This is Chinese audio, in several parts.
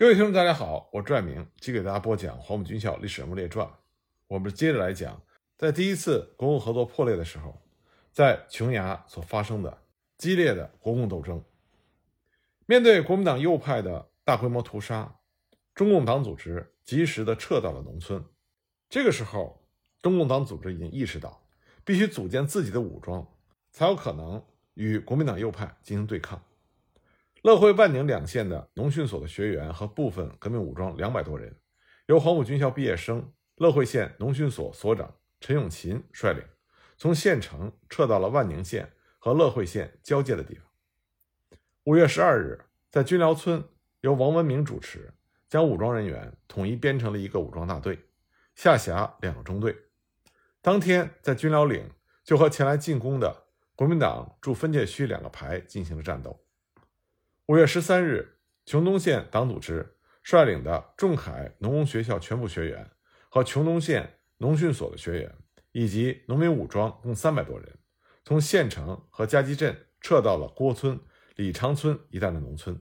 各位听众，大家好，我拽明，继续给大家播讲《黄埔军校历史人物列传》。我们接着来讲，在第一次国共合作破裂的时候，在琼崖所发生的激烈的国共斗争。面对国民党右派的大规模屠杀，中共党组织及时的撤到了农村。这个时候，中共党组织已经意识到，必须组建自己的武装，才有可能与国民党右派进行对抗。乐会、万宁两县的农训所的学员和部分革命武装两百多人，由黄埔军校毕业生、乐会县农训所所长陈永琴率领，从县城撤到了万宁县和乐会县交界的地方。五月十二日，在军寮村，由王文明主持，将武装人员统一编成了一个武装大队，下辖两个中队。当天，在军寮岭就和前来进攻的国民党驻分界区两个排进行了战斗。五月十三日，琼东县党组织率领的仲恺农工学校全部学员和琼东县农训所的学员，以及农民武装共三百多人，从县城和加基镇撤到了郭村、李昌村一带的农村，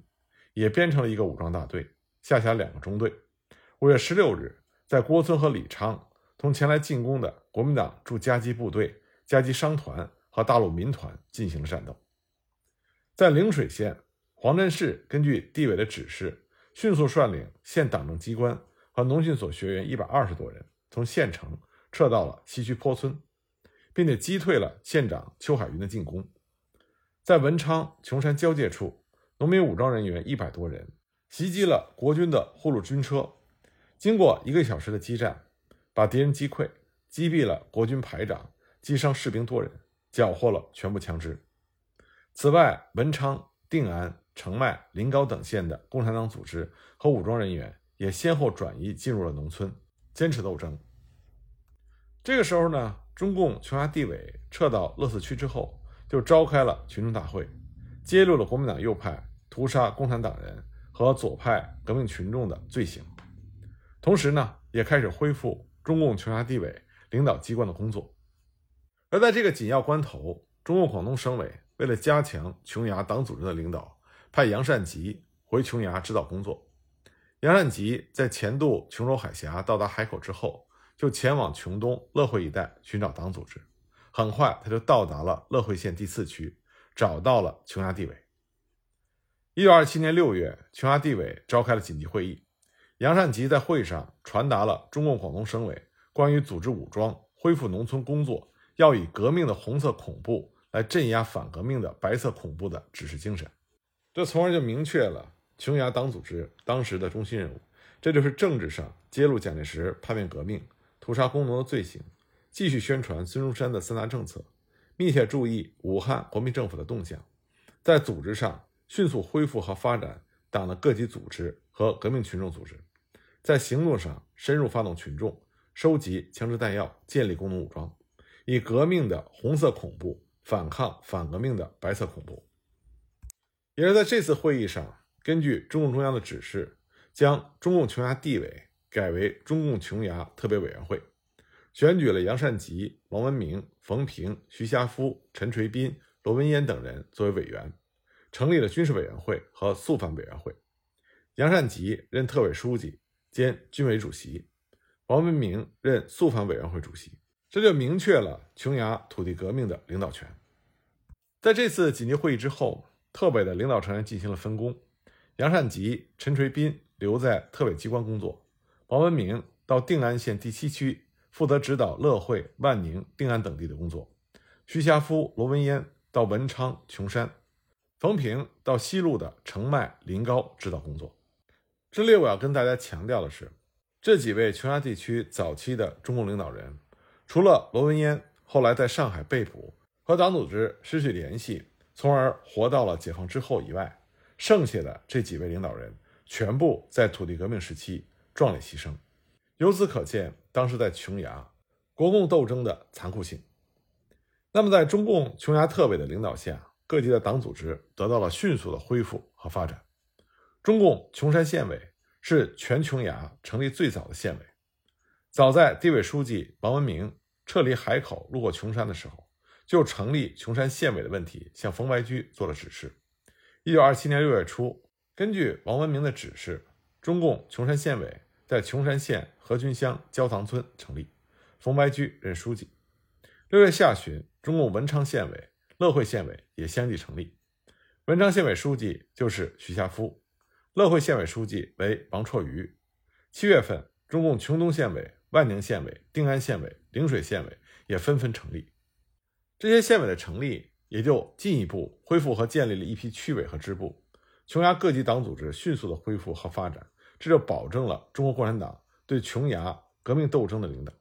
也编成了一个武装大队，下辖两个中队。五月十六日，在郭村和李昌同前来进攻的国民党驻加基部队、加基商团和大陆民团进行了战斗。在陵水县。黄镇市根据地委的指示，迅速率领县党政机关和农训所学员一百二十多人，从县城撤到了西区坡村，并且击退了县长邱海云的进攻。在文昌琼山交界处，农民武装人员一百多人袭击了国军的护路军车，经过一个小时的激战，把敌人击溃，击毙了国军排长，击伤士兵多人，缴获了全部枪支。此外，文昌、定安。澄迈、临高等县的共产党组织和武装人员也先后转移进入了农村，坚持斗争。这个时候呢，中共琼崖地委撤到乐寺区之后，就召开了群众大会，揭露了国民党右派屠杀共产党人和左派革命群众的罪行，同时呢，也开始恢复中共琼崖地委领导机关的工作。而在这个紧要关头，中共广东省委为了加强琼崖党组织的领导。派杨善吉回琼崖指导工作。杨善吉在前渡琼州海峡到达海口之后，就前往琼东乐会一带寻找党组织。很快，他就到达了乐会县第四区，找到了琼崖地委。一九二七年六月，琼崖地委召开了紧急会议。杨善吉在会上传达了中共广东省委关于组织武装、恢复农村工作，要以革命的红色恐怖来镇压反革命的白色恐怖的指示精神。这从而就明确了琼崖党组织当时的中心任务，这就是政治上揭露蒋介石叛变革命、屠杀工农的罪行，继续宣传孙中山的三大政策，密切注意武汉国民政府的动向，在组织上迅速恢复和发展党的各级组织和革命群众组织，在行动上深入发动群众，收集枪支弹药，建立工农武装，以革命的红色恐怖反抗反革命的白色恐怖。也是在这次会议上，根据中共中央的指示，将中共琼崖地委改为中共琼崖特别委员会，选举了杨善吉、王文明、冯平、徐霞夫、陈垂斌、罗文烟等人作为委员，成立了军事委员会和肃反委员会。杨善吉任特委书记兼军委主席，王文明任肃反委员会主席，这就明确了琼崖土地革命的领导权。在这次紧急会议之后。特委的领导成员进行了分工，杨善吉、陈垂斌留在特委机关工作，王文明到定安县第七区负责指导乐会、万宁、定安等地的工作，徐霞夫、罗文烟到文昌、琼山，冯平到西路的澄迈、临高指导工作。这里我要跟大家强调的是，这几位琼崖地区早期的中共领导人，除了罗文烟后来在上海被捕，和党组织失去联系。从而活到了解放之后以外，剩下的这几位领导人全部在土地革命时期壮烈牺牲。由此可见，当时在琼崖国共斗争的残酷性。那么，在中共琼崖特委的领导下，各级的党组织得到了迅速的恢复和发展。中共琼山县委是全琼崖成立最早的县委，早在地委书记王文明撤离海口路过琼山的时候。就成立琼山县委的问题，向冯白驹做了指示。一九二七年六月初，根据王文明的指示，中共琼山县委在琼山县河群乡焦塘村成立，冯白驹任书记。六月下旬，中共文昌县委、乐会县委也相继成立。文昌县委书记就是徐夏夫，乐会县委书记为王绰瑜。七月份，中共琼东县委、万宁县委、定安县委、陵水县委也纷纷成立。这些县委的成立，也就进一步恢复和建立了一批区委和支部。琼崖各级党组织迅速的恢复和发展，这就保证了中国共产党对琼崖革命斗争的领导。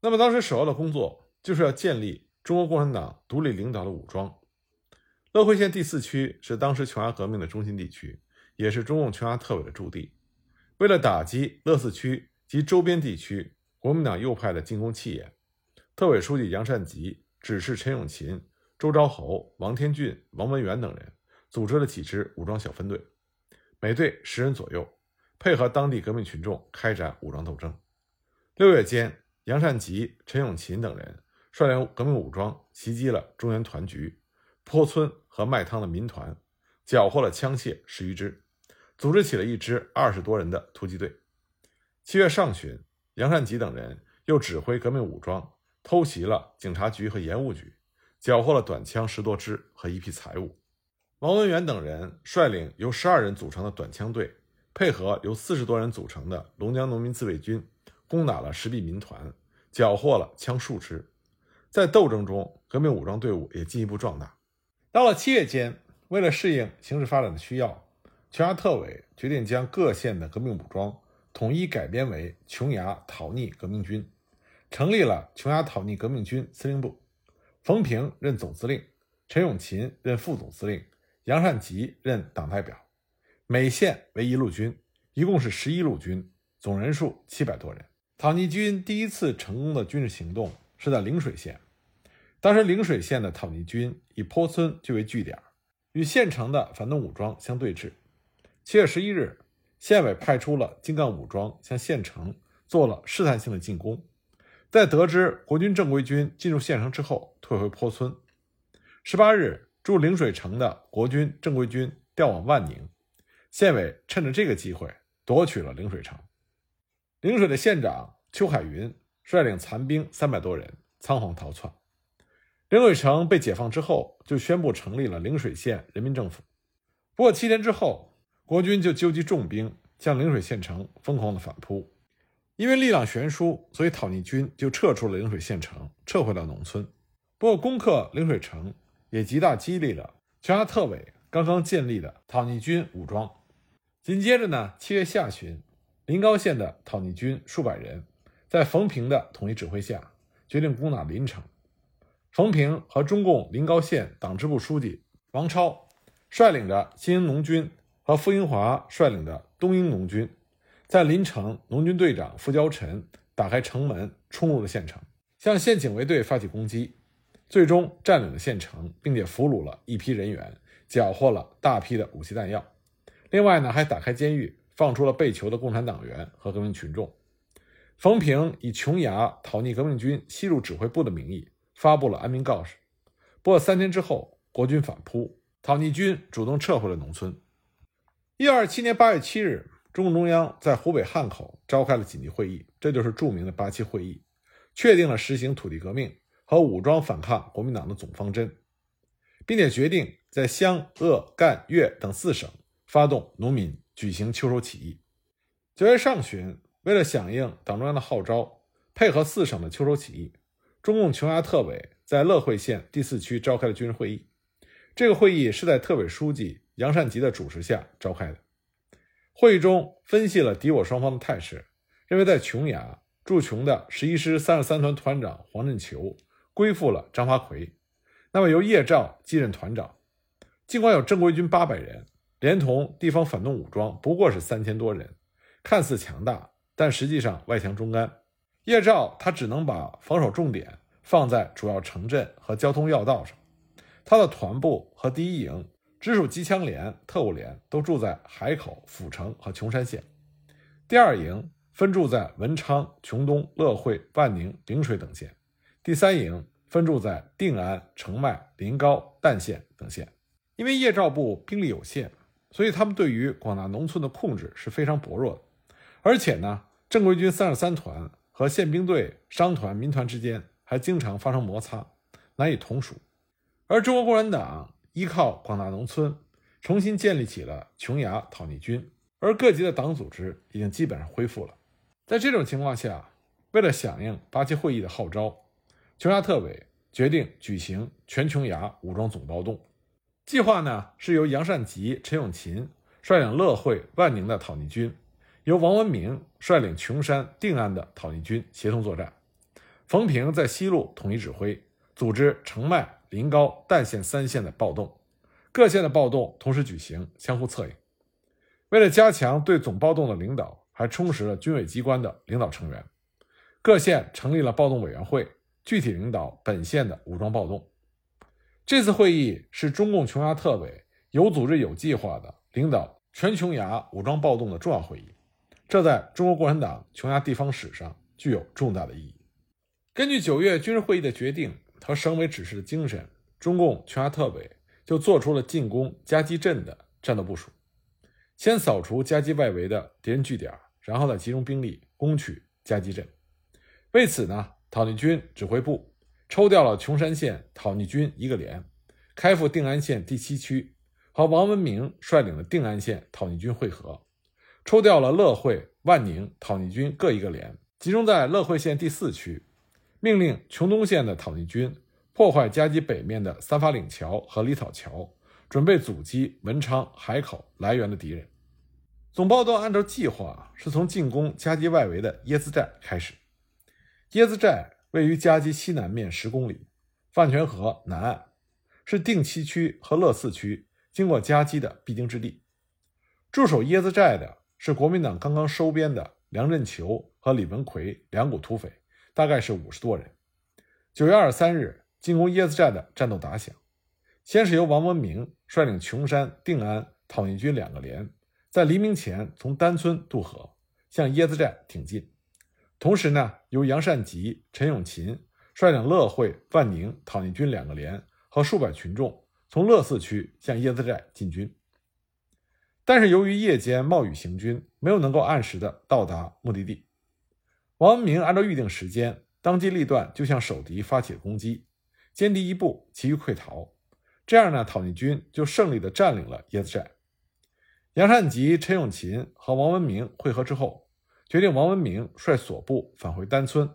那么，当时首要的工作就是要建立中国共产党独立领导的武装。乐会县第四区是当时琼崖革命的中心地区，也是中共琼崖特委的驻地。为了打击乐四区及周边地区国民党右派的进攻气焰，特委书记杨善吉指示陈永勤、周昭侯、王天俊、王文元等人。组织了几支武装小分队，每队十人左右，配合当地革命群众开展武装斗争。六月间，杨善吉、陈永勤等人率领革命武装袭击了中原团局、坡村和卖汤的民团，缴获了枪械十余支，组织起了一支二十多人的突击队。七月上旬，杨善吉等人又指挥革命武装偷袭了警察局和盐务局，缴获了短枪十多支和一批财物。王文元等人率领由十二人组成的短枪队，配合由四十多人组成的龙江农民自卫军，攻打了石壁民团，缴获了枪数支。在斗争中，革命武装队伍也进一步壮大。到了七月间，为了适应形势发展的需要，琼崖特委决定将各县的革命武装统一改编为琼崖讨逆革命军，成立了琼崖讨逆革命军司令部，冯平任总司令，陈永勤任副总司令。杨善吉任党代表，每县为一路军，一共是十一路军，总人数七百多人。讨逆军第一次成功的军事行动是在陵水县，当时陵水县的讨逆军以坡村据为据点，与县城的反动武装相对峙。七月十一日，县委派出了精干武装向县城做了试探性的进攻，在得知国军正规军进入县城之后，退回坡村。十八日。驻陵水城的国军正规军调往万宁，县委趁着这个机会夺取了陵水城。陵水的县长邱海云率领残兵三百多人仓皇逃窜。陵水城被解放之后，就宣布成立了陵水县人民政府。不过七天之后，国军就纠集重兵向陵水县城疯狂的反扑。因为力量悬殊，所以讨逆军就撤出了陵水县城，撤回了农村。不过攻克陵水城。也极大激励了琼崖特委刚刚建立的讨逆军武装。紧接着呢，七月下旬，临高县的讨逆军数百人，在冯平的统一指挥下，决定攻打临城。冯平和中共临高县党支部书记王超率领着新英农军和傅英华率领的东英农军，在临城农军队长傅交臣打开城门，冲入了县城，向县警卫队发起攻击。最终占领了县城，并且俘虏了一批人员，缴获了大批的武器弹药。另外呢，还打开监狱，放出了被囚的共产党员和革命群众。冯平以琼崖讨逆革命军西入指挥部的名义发布了安民告示。不过三天之后，国军反扑，讨逆军主动撤回了农村。一二七年八月七日，中共中央在湖北汉口召开了紧急会议，这就是著名的八七会议，确定了实行土地革命。和武装反抗国民党的总方针，并且决定在湘鄂赣粤等四省发动农民举行秋收起义。九月上旬，为了响应党中央的号召，配合四省的秋收起义，中共琼崖特委在乐会县第四区召开了军事会议。这个会议是在特委书记杨善吉的主持下召开的。会议中分析了敌我双方的态势，认为在琼崖驻琼的十一师三十三团团长黄振球。归附了张发奎，那么由叶兆继任团长。尽管有正规军八百人，连同地方反动武装不过是三千多人，看似强大，但实际上外强中干。叶兆他只能把防守重点放在主要城镇和交通要道上。他的团部和第一营直属机枪连、特务连都住在海口、府城和琼山县，第二营分驻在文昌、琼东、乐会、万宁、陵水等县。第三营分驻在定安、澄迈、临高、儋县等县。因为叶兆部兵力有限，所以他们对于广大农村的控制是非常薄弱的。而且呢，正规军三十三团和宪兵队商团、民团之间还经常发生摩擦，难以同属。而中国共产党依靠广大农村，重新建立起了琼崖讨逆军，而各级的党组织已经基本上恢复了。在这种情况下，为了响应八七会议的号召，琼崖特委决定举行全琼崖武装总暴动。计划呢是由杨善吉、陈永勤率领乐会、万宁的讨逆军，由王文明率领琼山、定安的讨逆军协同作战。冯平在西路统一指挥，组织澄迈、临高、代县三县的暴动，各县的暴动同时举行，相互策应。为了加强对总暴动的领导，还充实了军委机关的领导成员，各县成立了暴动委员会，具体领导本县的武装暴动。这次会议是中共琼崖特委有组织、有计划的领导全琼崖武装暴动的重要会议，这在中国共产党琼崖地方史上具有重大的意义。根据九月军事会议的决定和省委指示的精神，中共琼崖特委就做出了进攻夹击镇的战斗部署：先扫除夹击外围的敌人据点，然后再集中兵力攻取夹击镇。为此呢，讨逆军指挥部。抽调了琼山县讨逆军一个连，开赴定安县第七区，和王文明率领的定安县讨逆军会合；抽调了乐会、万宁讨逆军各一个连，集中在乐会县第四区，命令琼东县的讨逆军破坏夹击北面的三法岭桥和李草桥，准备阻击文昌海口来源的敌人。总暴动按照计划是从进攻夹击外围的椰子寨开始，椰子寨。位于夹击西南面十公里，饭泉河南岸，是定西区和乐四区经过夹击的必经之地。驻守椰子寨的是国民党刚刚收编的梁振球和李文奎两股土匪，大概是五十多人。九月二十三日，进攻椰子寨的战斗打响，先是由王文明率领琼山、定安讨逆军两个连，在黎明前从丹村渡河，向椰子寨挺进。同时呢，由杨善吉、陈永勤率领乐会、万宁讨逆军两个连和数百群众从乐四区向椰子寨进军。但是由于夜间冒雨行军，没有能够按时的到达目的地。王文明按照预定时间，当机立断就向守敌发起了攻击，歼敌一部，其余溃逃。这样呢，讨逆军就胜利的占领了椰子寨。杨善吉、陈永勤和王文明会合之后。决定王文明率所部返回丹村，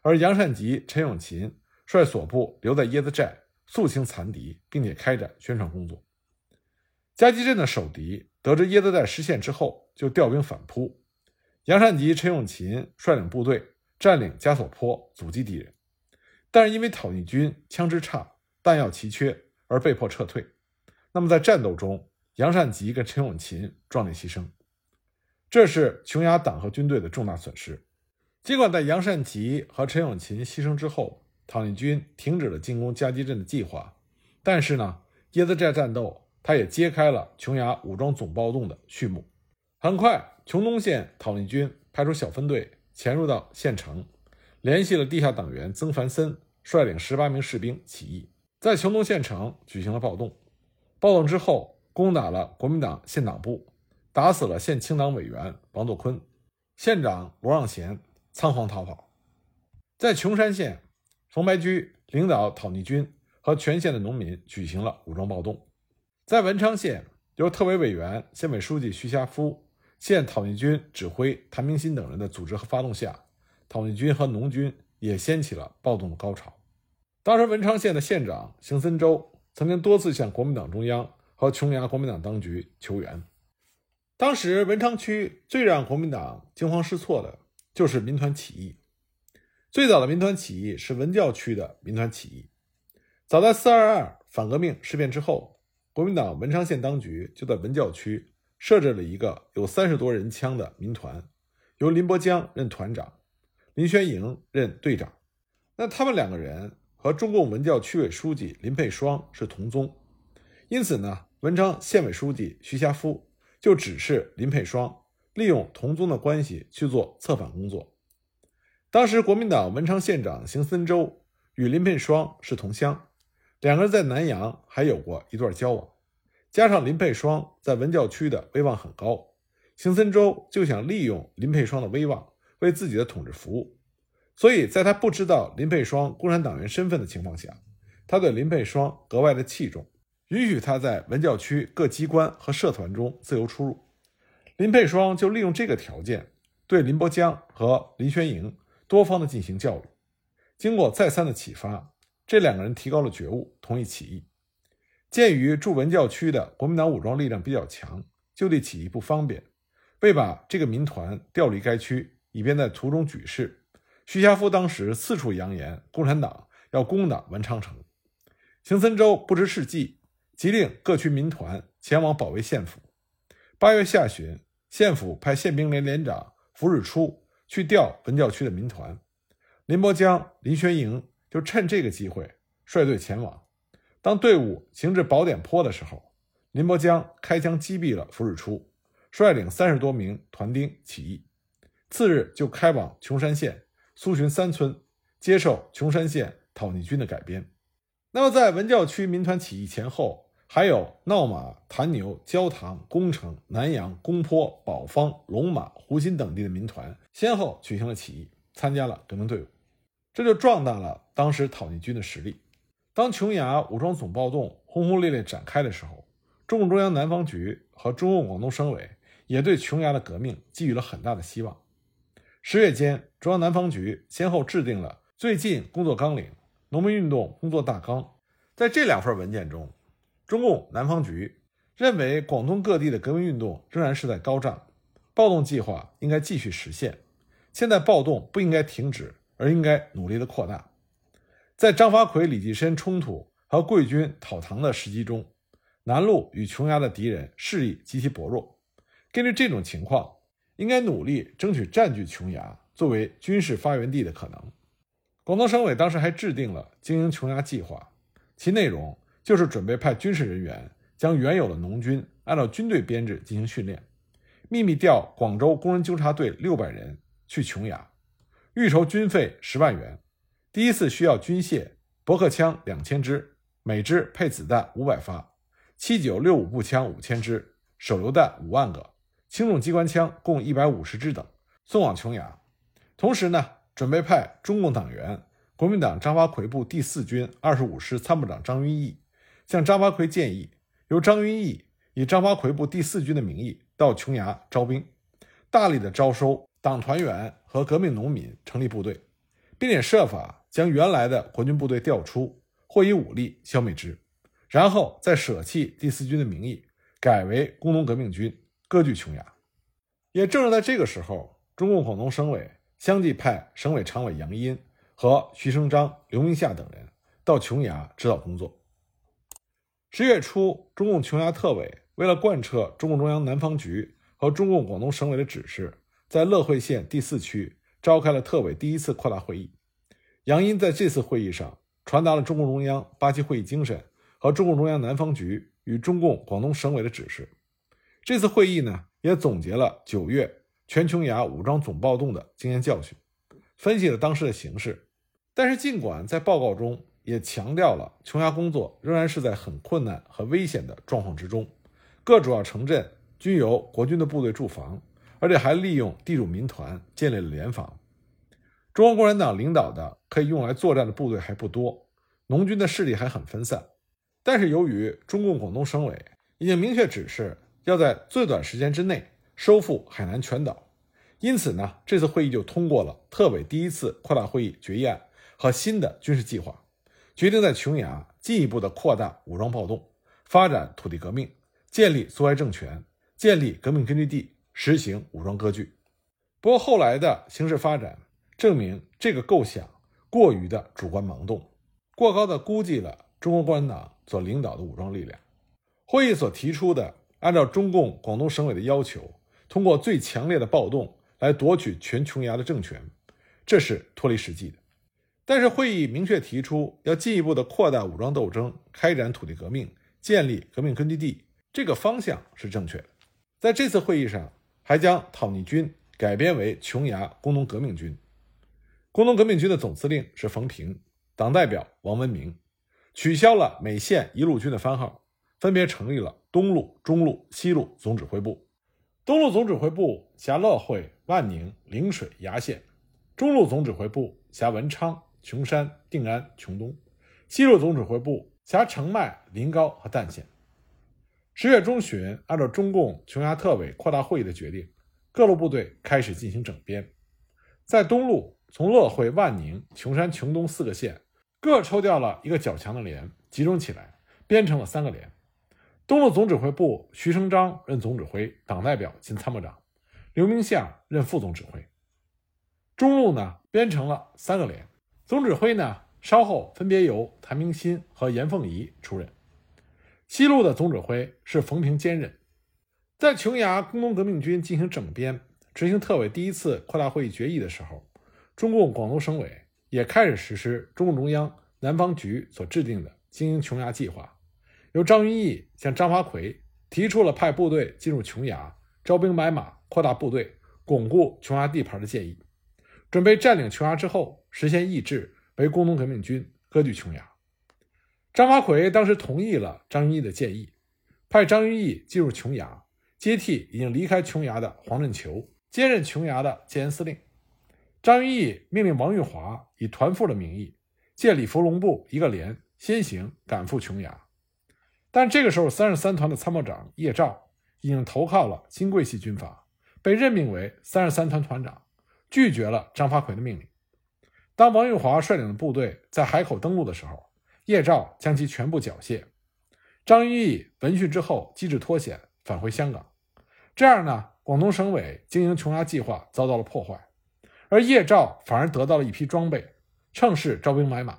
而杨善吉、陈永勤率所部留在椰子寨肃清残敌，并且开展宣传工作。夹击镇的守敌得知椰子寨失陷之后，就调兵反扑。杨善吉、陈永勤率领部队占领加索坡，阻击敌人，但是因为讨逆军枪支差、弹药奇缺，而被迫撤退。那么在战斗中，杨善吉跟陈永勤壮烈牺牲。这是琼崖党和军队的重大损失。尽管在杨善吉和陈永勤牺牲之后，讨逆军停止了进攻夹击镇的计划，但是呢，椰子寨战斗它也揭开了琼崖武装总暴动的序幕。很快，琼东县讨逆军派出小分队潜入到县城，联系了地下党员曾凡森，率领十八名士兵起义，在琼东县城举行了暴动。暴动之后，攻打了国民党县党部。打死了县清党委员王作坤，县长罗让贤仓皇逃跑。在琼山县，冯白驹领导讨逆军和全县的农民举行了武装暴动。在文昌县，由特委委员、县委书记徐霞夫、现讨逆军指挥谭明新等人的组织和发动下，讨逆军和农军也掀起了暴动的高潮。当时，文昌县的县长邢森洲曾经多次向国民党中央和琼崖国民党当局求援。当时文昌区最让国民党惊慌失措的就是民团起义。最早的民团起义是文教区的民团起义。早在四二二反革命事变之后，国民党文昌县当局就在文教区设置了一个有三十多人枪的民团，由林伯江任团长，林宣营任队长。那他们两个人和中共文教区委书记林佩双是同宗，因此呢，文昌县委书记徐霞夫。就指示林佩双利用同宗的关系去做策反工作。当时国民党文昌县长邢森洲与林佩双是同乡，两个人在南阳还有过一段交往。加上林佩霜在文教区的威望很高，邢森洲就想利用林佩霜的威望为自己的统治服务。所以在他不知道林佩霜共产党员身份的情况下，他对林佩霜格外的器重，允许他在文教区各机关和社团中自由出入。林佩霜就利用这个条件，对林伯江和林宣营多方的进行教育。经过再三的启发，这两个人提高了觉悟，同意起义。鉴于驻文教区的国民党武装力量比较强，就地起义不方便，为把这个民团调离该区，以便在途中举事。徐霞夫当时四处扬言，共产党要攻打文昌城。邢森洲不知是计，急令各区民团前往保卫县府。八月下旬，县府派宪兵连连长符日初去调文教区的民团，林伯江、林宣营就趁这个机会率队前往。当队伍行至宝典坡的时候，林伯江开枪击毙了符日初，率领三十多名团丁起义。次日就开往琼山县。苏洵三村接受琼山县讨逆军的改编。那么，在文教区民团起义前后，还有闹马、潭牛、焦塘、宫城、南阳、宫坡、宝方、龙马、湖心等地的民团，先后举行了起义，参加了革命队伍，这就壮大了当时讨逆军的实力。当琼崖武装总暴动轰轰烈烈展开的时候，中共中央南方局和中共广东省委也对琼崖的革命寄予了很大的希望。十月间，中央南方局先后制定了最近工作纲领、农民运动工作大纲。在这两份文件中，中共南方局认为广东各地的革命运动仍然是在高涨，暴动计划应该继续实现。现在暴动不应该停止，而应该努力的扩大。在张发奎、李济深冲突和贵军讨唐的时机中，南路与琼崖的敌人势力极其薄弱。根据这种情况。应该努力争取占据琼崖作为军事发源地的可能。广东省委当时还制定了经营琼崖计划，其内容就是准备派军事人员将原有的农军按照军队编制进行训练，秘密调广州工人纠察队六百人去琼崖，预筹军费十万元。第一次需要军械、驳壳枪两千支，每支配子弹五百发，七九六五步枪五千支，手榴弹五万个。轻重机关枪共一百五十支等送往琼崖，同时呢，准备派中共党员、国民党张发奎部第四军二十五师参谋长张云逸向张发奎建议，由张云逸以张发奎部第四军的名义到琼崖招兵，大力的招收党团员和革命农民，成立部队，并且设法将原来的国军部队调出或以武力消灭之，然后再舍弃第四军的名义，改为工农革命军。割据琼崖，也正是在这个时候，中共广东省委相继派省委常委杨殷和徐生章、刘明夏等人到琼崖指导工作。十月初，中共琼崖特委为了贯彻中共中央南方局和中共广东省委的指示，在乐惠县第四区召开了特委第一次扩大会议。杨殷在这次会议上传达了中共中央八七会议精神和中共中央南方局与中共广东省委的指示。这次会议呢，也总结了九月全琼崖武装总暴动的经验教训，分析了当时的形势。但是，尽管在报告中也强调了琼崖工作仍然是在很困难和危险的状况之中，各主要城镇均由国军的部队驻防，而且还利用地主民团建立了联防。中国共产党领导的可以用来作战的部队还不多，农军的势力还很分散。但是，由于中共广东省委已经明确指示。要在最短时间之内收复海南全岛，因此呢，这次会议就通过了特委第一次扩大会议决议案和新的军事计划，决定在琼崖进一步的扩大武装暴动，发展土地革命，建立苏维埃政权，建立革命根据地，实行武装割据。不过后来的形势发展证明，这个构想过于的主观盲动，过高的估计了中国共产党所领导的武装力量。会议所提出的。按照中共广东省委的要求，通过最强烈的暴动来夺取全琼崖的政权，这是脱离实际的。但是会议明确提出要进一步的扩大武装斗争，开展土地革命，建立革命根据地，这个方向是正确的。在这次会议上，还将讨逆军改编为琼崖工农革命军，工农革命军的总司令是冯平，党代表王文明，取消了每县一路军的番号。分别成立了东路、中路、西路总指挥部。东路总指挥部辖乐会、万宁、陵水、崖县；中路总指挥部辖文昌、琼山、定安、琼东；西路总指挥部辖澄迈、临高和旦县。十月中旬，按照中共琼崖特委扩大会议的决定，各路部队开始进行整编。在东路，从乐会、万宁、琼山、琼东四个县各抽调了一个较强的连，集中起来编成了三个连。东路总指挥部，徐成章任总指挥，党代表兼参谋长；刘明相任副总指挥。中路呢，编成了三个连，总指挥呢，稍后分别由谭明新和严凤仪出任。西路的总指挥是冯平兼任。在琼崖工农革命军进行整编、执行特委第一次扩大会议决议的时候，中共广东省委也开始实施中共中央南方局所制定的经营琼崖计划。由张云逸向张发奎提出了派部队进入琼崖、招兵买马、扩大部队、巩固琼崖地盘的建议，准备占领琼崖之后实现易帜，为工农革命军割据琼崖。张发奎当时同意了张云逸的建议，派张云逸进入琼崖，接替已经离开琼崖的黄振球接任琼崖的建安司令。张云逸命令王玉华以团副的名义，借李福龙部一个连先行赶赴琼崖。但这个时候，三十三团的参谋长叶兆已经投靠了新桂系军阀，被任命为三十三团团长，拒绝了张发奎的命令。当王玉华率领的部队在海口登陆的时候，叶兆将其全部缴械。张云逸闻讯之后，机智脱险，返回香港。这样呢，广东省委经营琼崖计划遭到了破坏，而叶兆反而得到了一批装备，趁势招兵买马，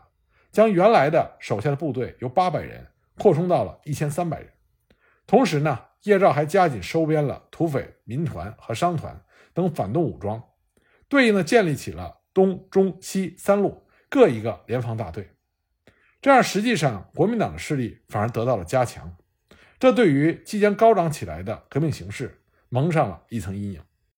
将原来的手下的部队由八百人。扩充到了一千三百人，同时呢，叶兆还加紧收编了土匪、民团和商团等反动武装，对应的建立起了东、中、西三路各一个联防大队。这样，实际上国民党的势力反而得到了加强，这对于即将高涨起来的革命形势蒙上了一层阴影。